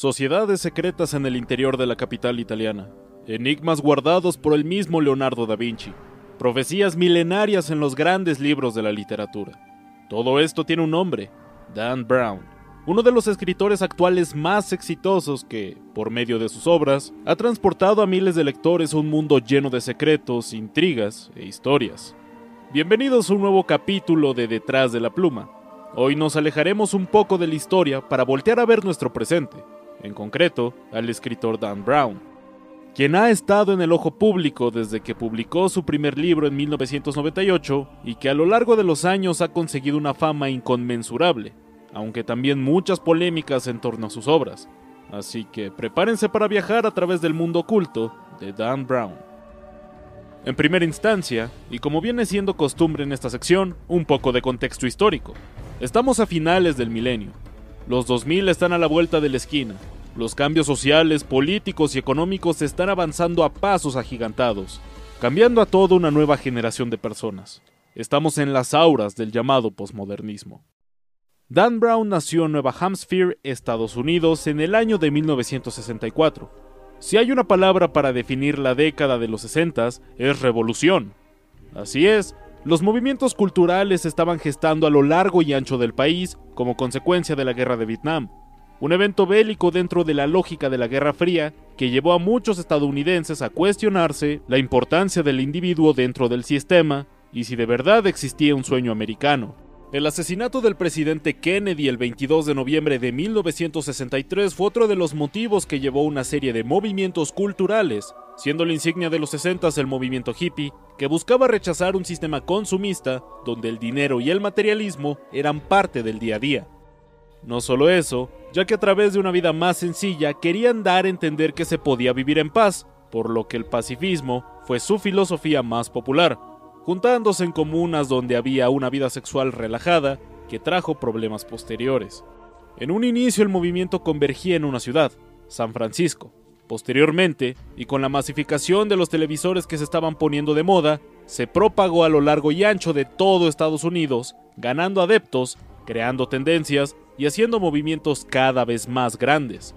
Sociedades secretas en el interior de la capital italiana. Enigmas guardados por el mismo Leonardo da Vinci. Profecías milenarias en los grandes libros de la literatura. Todo esto tiene un nombre, Dan Brown, uno de los escritores actuales más exitosos que, por medio de sus obras, ha transportado a miles de lectores a un mundo lleno de secretos, intrigas e historias. Bienvenidos a un nuevo capítulo de Detrás de la Pluma. Hoy nos alejaremos un poco de la historia para voltear a ver nuestro presente en concreto al escritor Dan Brown, quien ha estado en el ojo público desde que publicó su primer libro en 1998 y que a lo largo de los años ha conseguido una fama inconmensurable, aunque también muchas polémicas en torno a sus obras. Así que prepárense para viajar a través del mundo oculto de Dan Brown. En primera instancia, y como viene siendo costumbre en esta sección, un poco de contexto histórico. Estamos a finales del milenio, los 2000 están a la vuelta de la esquina. Los cambios sociales, políticos y económicos están avanzando a pasos agigantados, cambiando a toda una nueva generación de personas. Estamos en las auras del llamado posmodernismo. Dan Brown nació en Nueva Hampshire, Estados Unidos, en el año de 1964. Si hay una palabra para definir la década de los 60 es revolución. Así es, los movimientos culturales estaban gestando a lo largo y ancho del país como consecuencia de la guerra de Vietnam, un evento bélico dentro de la lógica de la Guerra Fría que llevó a muchos estadounidenses a cuestionarse la importancia del individuo dentro del sistema y si de verdad existía un sueño americano. El asesinato del presidente Kennedy el 22 de noviembre de 1963 fue otro de los motivos que llevó una serie de movimientos culturales, siendo la insignia de los 60 el movimiento hippie, que buscaba rechazar un sistema consumista donde el dinero y el materialismo eran parte del día a día. No solo eso, ya que a través de una vida más sencilla querían dar a entender que se podía vivir en paz, por lo que el pacifismo fue su filosofía más popular, juntándose en comunas donde había una vida sexual relajada que trajo problemas posteriores. En un inicio el movimiento convergía en una ciudad, San Francisco. Posteriormente, y con la masificación de los televisores que se estaban poniendo de moda, se propagó a lo largo y ancho de todo Estados Unidos, ganando adeptos, creando tendencias y haciendo movimientos cada vez más grandes.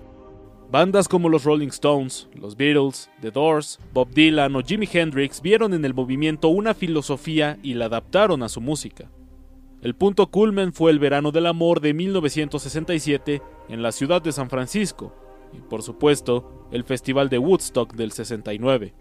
Bandas como los Rolling Stones, los Beatles, The Doors, Bob Dylan o Jimi Hendrix vieron en el movimiento una filosofía y la adaptaron a su música. El punto culmen fue el verano del amor de 1967 en la ciudad de San Francisco, y por supuesto, el Festival de Woodstock del 69.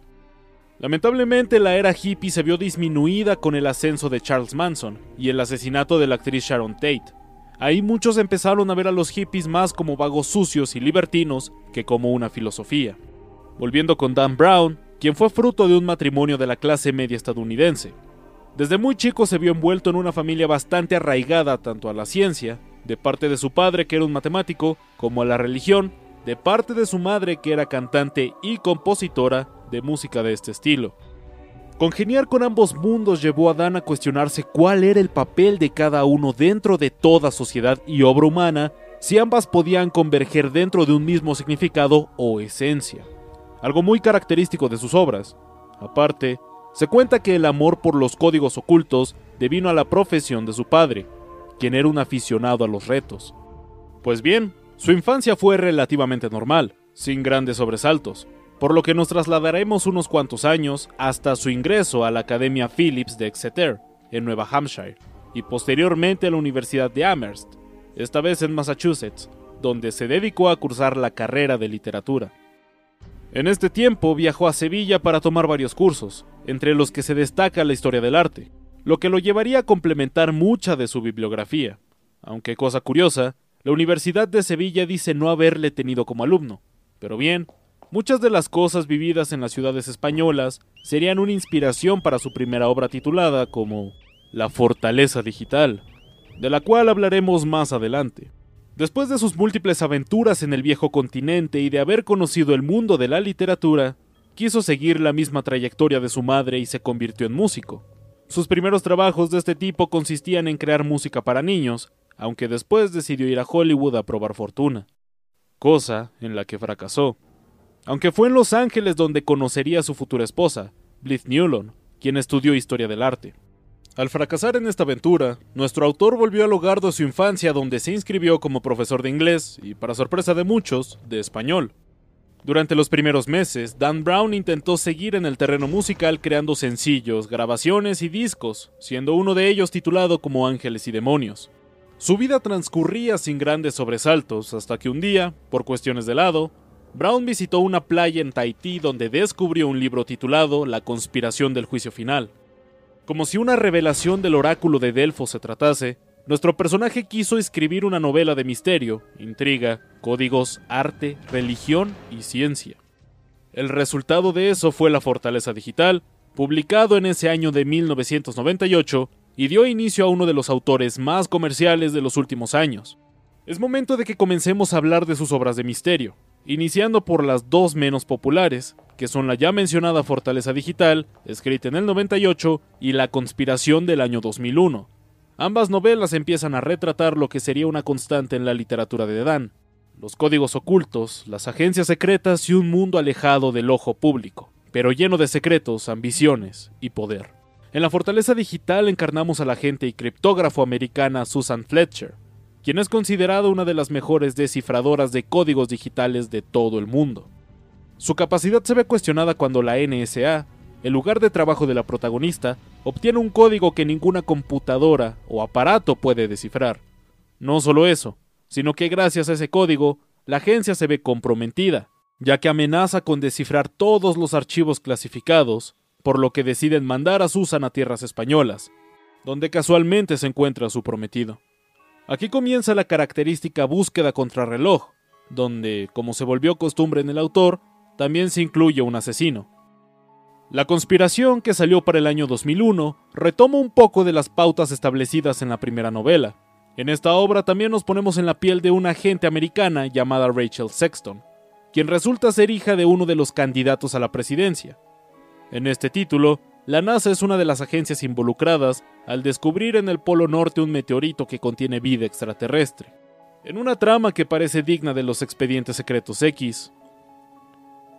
Lamentablemente la era hippie se vio disminuida con el ascenso de Charles Manson y el asesinato de la actriz Sharon Tate. Ahí muchos empezaron a ver a los hippies más como vagos sucios y libertinos que como una filosofía. Volviendo con Dan Brown, quien fue fruto de un matrimonio de la clase media estadounidense. Desde muy chico se vio envuelto en una familia bastante arraigada tanto a la ciencia, de parte de su padre que era un matemático, como a la religión, de parte de su madre que era cantante y compositora de música de este estilo. Congeniar con ambos mundos llevó a Dan a cuestionarse cuál era el papel de cada uno dentro de toda sociedad y obra humana si ambas podían converger dentro de un mismo significado o esencia. Algo muy característico de sus obras. Aparte, se cuenta que el amor por los códigos ocultos devino a la profesión de su padre, quien era un aficionado a los retos. Pues bien, su infancia fue relativamente normal, sin grandes sobresaltos por lo que nos trasladaremos unos cuantos años hasta su ingreso a la Academia Phillips de Exeter, en Nueva Hampshire, y posteriormente a la Universidad de Amherst, esta vez en Massachusetts, donde se dedicó a cursar la carrera de literatura. En este tiempo viajó a Sevilla para tomar varios cursos, entre los que se destaca la historia del arte, lo que lo llevaría a complementar mucha de su bibliografía, aunque cosa curiosa, la Universidad de Sevilla dice no haberle tenido como alumno, pero bien, Muchas de las cosas vividas en las ciudades españolas serían una inspiración para su primera obra titulada como La Fortaleza Digital, de la cual hablaremos más adelante. Después de sus múltiples aventuras en el viejo continente y de haber conocido el mundo de la literatura, quiso seguir la misma trayectoria de su madre y se convirtió en músico. Sus primeros trabajos de este tipo consistían en crear música para niños, aunque después decidió ir a Hollywood a probar fortuna, cosa en la que fracasó. Aunque fue en Los Ángeles donde conocería a su futura esposa, Bliss Newlon, quien estudió historia del arte. Al fracasar en esta aventura, nuestro autor volvió al hogar de su infancia donde se inscribió como profesor de inglés y, para sorpresa de muchos, de español. Durante los primeros meses, Dan Brown intentó seguir en el terreno musical creando sencillos, grabaciones y discos, siendo uno de ellos titulado como Ángeles y Demonios. Su vida transcurría sin grandes sobresaltos hasta que un día, por cuestiones de lado, Brown visitó una playa en Tahití donde descubrió un libro titulado La conspiración del juicio final. Como si una revelación del oráculo de Delfos se tratase, nuestro personaje quiso escribir una novela de misterio, intriga, códigos, arte, religión y ciencia. El resultado de eso fue La Fortaleza Digital, publicado en ese año de 1998 y dio inicio a uno de los autores más comerciales de los últimos años. Es momento de que comencemos a hablar de sus obras de misterio, iniciando por las dos menos populares, que son la ya mencionada Fortaleza Digital, escrita en el 98, y La Conspiración del año 2001. Ambas novelas empiezan a retratar lo que sería una constante en la literatura de Dan, los códigos ocultos, las agencias secretas y un mundo alejado del ojo público, pero lleno de secretos, ambiciones y poder. En la Fortaleza Digital encarnamos a la agente y criptógrafo americana Susan Fletcher, quien es considerada una de las mejores descifradoras de códigos digitales de todo el mundo. Su capacidad se ve cuestionada cuando la NSA, el lugar de trabajo de la protagonista, obtiene un código que ninguna computadora o aparato puede descifrar. No solo eso, sino que gracias a ese código, la agencia se ve comprometida, ya que amenaza con descifrar todos los archivos clasificados por lo que deciden mandar a Susan a tierras españolas, donde casualmente se encuentra su prometido. Aquí comienza la característica búsqueda contrarreloj, donde, como se volvió costumbre en el autor, también se incluye un asesino. La conspiración, que salió para el año 2001, retoma un poco de las pautas establecidas en la primera novela. En esta obra también nos ponemos en la piel de una agente americana llamada Rachel Sexton, quien resulta ser hija de uno de los candidatos a la presidencia, en este título, la NASA es una de las agencias involucradas al descubrir en el Polo Norte un meteorito que contiene vida extraterrestre. En una trama que parece digna de los expedientes secretos X,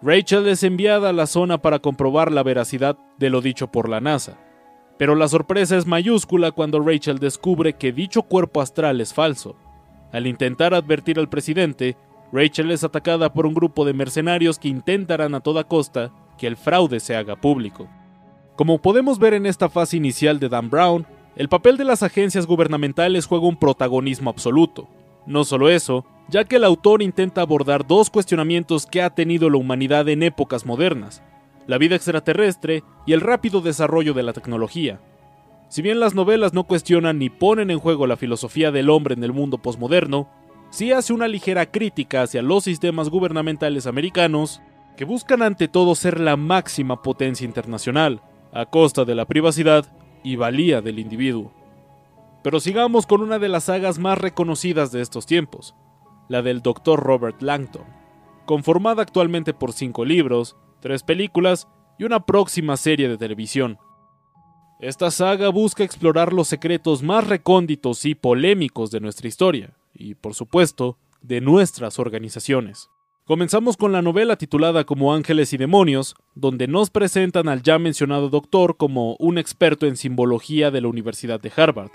Rachel es enviada a la zona para comprobar la veracidad de lo dicho por la NASA. Pero la sorpresa es mayúscula cuando Rachel descubre que dicho cuerpo astral es falso. Al intentar advertir al presidente, Rachel es atacada por un grupo de mercenarios que intentarán a toda costa que el fraude se haga público. Como podemos ver en esta fase inicial de Dan Brown, el papel de las agencias gubernamentales juega un protagonismo absoluto. No solo eso, ya que el autor intenta abordar dos cuestionamientos que ha tenido la humanidad en épocas modernas, la vida extraterrestre y el rápido desarrollo de la tecnología. Si bien las novelas no cuestionan ni ponen en juego la filosofía del hombre en el mundo posmoderno, sí hace una ligera crítica hacia los sistemas gubernamentales americanos que buscan ante todo ser la máxima potencia internacional, a costa de la privacidad y valía del individuo. Pero sigamos con una de las sagas más reconocidas de estos tiempos, la del Dr. Robert Langton, conformada actualmente por cinco libros, tres películas y una próxima serie de televisión. Esta saga busca explorar los secretos más recónditos y polémicos de nuestra historia, y por supuesto, de nuestras organizaciones. Comenzamos con la novela titulada como Ángeles y Demonios, donde nos presentan al ya mencionado doctor como un experto en simbología de la Universidad de Harvard,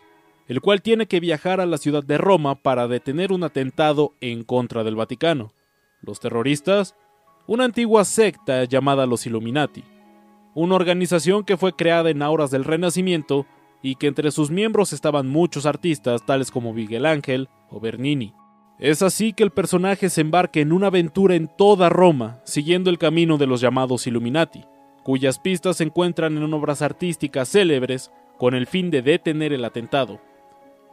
el cual tiene que viajar a la ciudad de Roma para detener un atentado en contra del Vaticano. Los terroristas, una antigua secta llamada los Illuminati, una organización que fue creada en auras del Renacimiento y que entre sus miembros estaban muchos artistas tales como Miguel Ángel o Bernini. Es así que el personaje se embarca en una aventura en toda Roma, siguiendo el camino de los llamados Illuminati, cuyas pistas se encuentran en obras artísticas célebres con el fin de detener el atentado.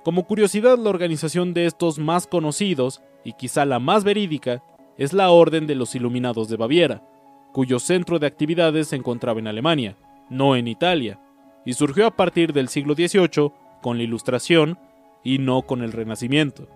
Como curiosidad, la organización de estos más conocidos, y quizá la más verídica, es la Orden de los Iluminados de Baviera, cuyo centro de actividades se encontraba en Alemania, no en Italia, y surgió a partir del siglo XVIII con la Ilustración y no con el Renacimiento.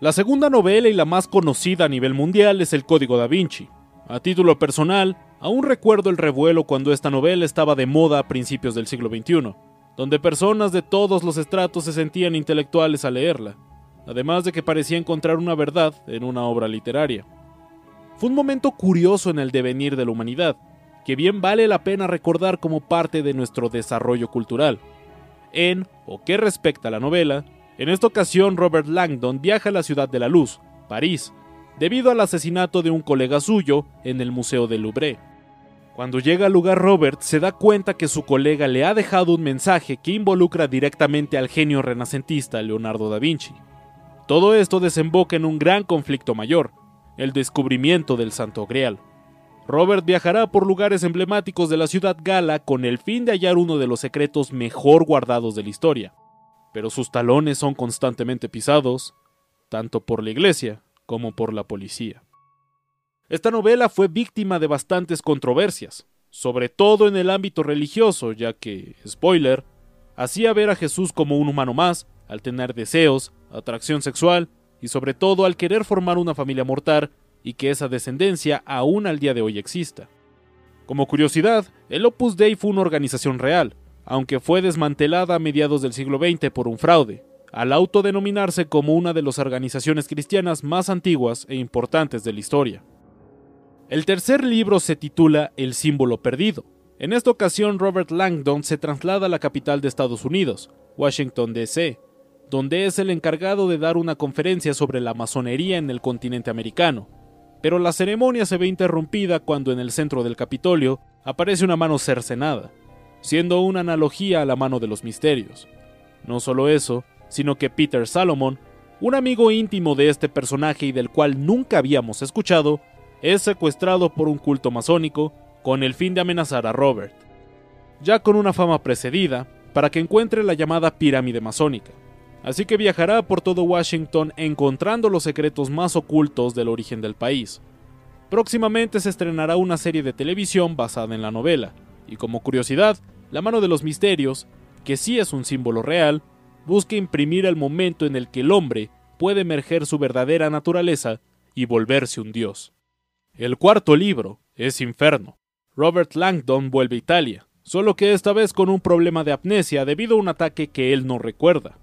La segunda novela y la más conocida a nivel mundial es El Código da Vinci. A título personal, aún recuerdo el revuelo cuando esta novela estaba de moda a principios del siglo XXI, donde personas de todos los estratos se sentían intelectuales al leerla, además de que parecía encontrar una verdad en una obra literaria. Fue un momento curioso en el devenir de la humanidad, que bien vale la pena recordar como parte de nuestro desarrollo cultural. En o que respecta a la novela, en esta ocasión Robert Langdon viaja a la ciudad de la luz, París, debido al asesinato de un colega suyo en el Museo del Louvre. Cuando llega al lugar Robert se da cuenta que su colega le ha dejado un mensaje que involucra directamente al genio renacentista Leonardo da Vinci. Todo esto desemboca en un gran conflicto mayor, el descubrimiento del Santo Grial. Robert viajará por lugares emblemáticos de la ciudad gala con el fin de hallar uno de los secretos mejor guardados de la historia. Pero sus talones son constantemente pisados, tanto por la iglesia como por la policía. Esta novela fue víctima de bastantes controversias, sobre todo en el ámbito religioso, ya que, spoiler, hacía ver a Jesús como un humano más, al tener deseos, atracción sexual y sobre todo al querer formar una familia mortal y que esa descendencia aún al día de hoy exista. Como curiosidad, el Opus Dei fue una organización real, aunque fue desmantelada a mediados del siglo XX por un fraude, al autodenominarse como una de las organizaciones cristianas más antiguas e importantes de la historia. El tercer libro se titula El símbolo perdido. En esta ocasión Robert Langdon se traslada a la capital de Estados Unidos, Washington, D.C., donde es el encargado de dar una conferencia sobre la masonería en el continente americano, pero la ceremonia se ve interrumpida cuando en el centro del Capitolio aparece una mano cercenada, siendo una analogía a la mano de los misterios. No solo eso, sino que Peter Salomon, un amigo íntimo de este personaje y del cual nunca habíamos escuchado, es secuestrado por un culto masónico con el fin de amenazar a Robert, ya con una fama precedida, para que encuentre la llamada pirámide masónica así que viajará por todo Washington encontrando los secretos más ocultos del origen del país. Próximamente se estrenará una serie de televisión basada en la novela, y como curiosidad, La mano de los misterios, que sí es un símbolo real, busca imprimir el momento en el que el hombre puede emerger su verdadera naturaleza y volverse un dios. El cuarto libro es Inferno. Robert Langdon vuelve a Italia, solo que esta vez con un problema de amnesia debido a un ataque que él no recuerda.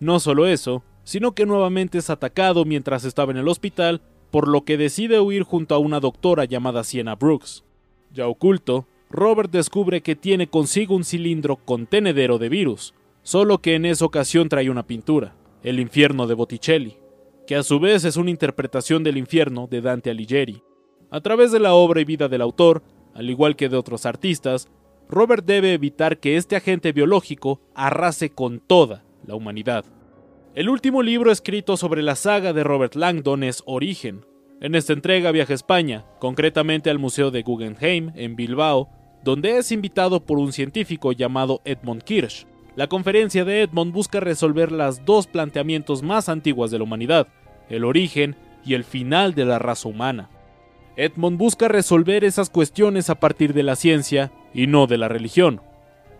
No solo eso, sino que nuevamente es atacado mientras estaba en el hospital, por lo que decide huir junto a una doctora llamada Sienna Brooks. Ya oculto, Robert descubre que tiene consigo un cilindro contenedero de virus, solo que en esa ocasión trae una pintura, El infierno de Botticelli, que a su vez es una interpretación del infierno de Dante Alighieri. A través de la obra y vida del autor, al igual que de otros artistas, Robert debe evitar que este agente biológico arrase con toda, la humanidad. El último libro escrito sobre la saga de Robert Langdon es Origen. En esta entrega viaja a España, concretamente al Museo de Guggenheim en Bilbao, donde es invitado por un científico llamado Edmund Kirsch. La conferencia de Edmund busca resolver las dos planteamientos más antiguas de la humanidad, el origen y el final de la raza humana. Edmund busca resolver esas cuestiones a partir de la ciencia y no de la religión.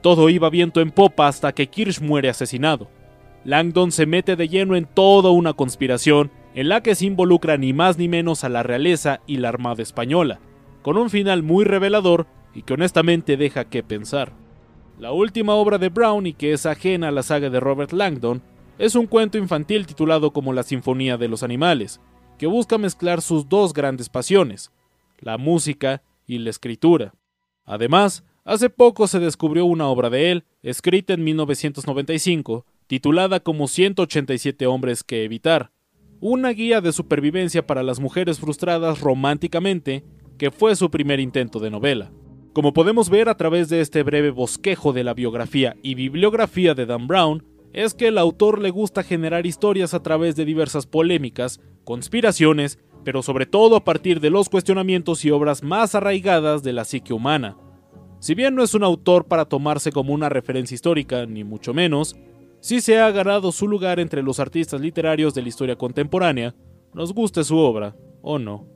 Todo iba viento en popa hasta que Kirsch muere asesinado. Langdon se mete de lleno en toda una conspiración en la que se involucra ni más ni menos a la realeza y la Armada Española, con un final muy revelador y que honestamente deja que pensar. La última obra de Brown y que es ajena a la saga de Robert Langdon es un cuento infantil titulado como La Sinfonía de los Animales, que busca mezclar sus dos grandes pasiones, la música y la escritura. Además, hace poco se descubrió una obra de él, escrita en 1995, titulada como 187 hombres que evitar, una guía de supervivencia para las mujeres frustradas románticamente, que fue su primer intento de novela. Como podemos ver a través de este breve bosquejo de la biografía y bibliografía de Dan Brown, es que el autor le gusta generar historias a través de diversas polémicas, conspiraciones, pero sobre todo a partir de los cuestionamientos y obras más arraigadas de la psique humana. Si bien no es un autor para tomarse como una referencia histórica, ni mucho menos, si se ha ganado su lugar entre los artistas literarios de la historia contemporánea, nos guste su obra o no.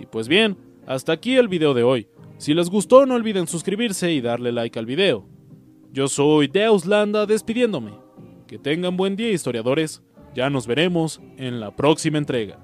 Y pues bien, hasta aquí el video de hoy. Si les gustó no olviden suscribirse y darle like al video. Yo soy Deus Landa despidiéndome. Que tengan buen día historiadores. Ya nos veremos en la próxima entrega.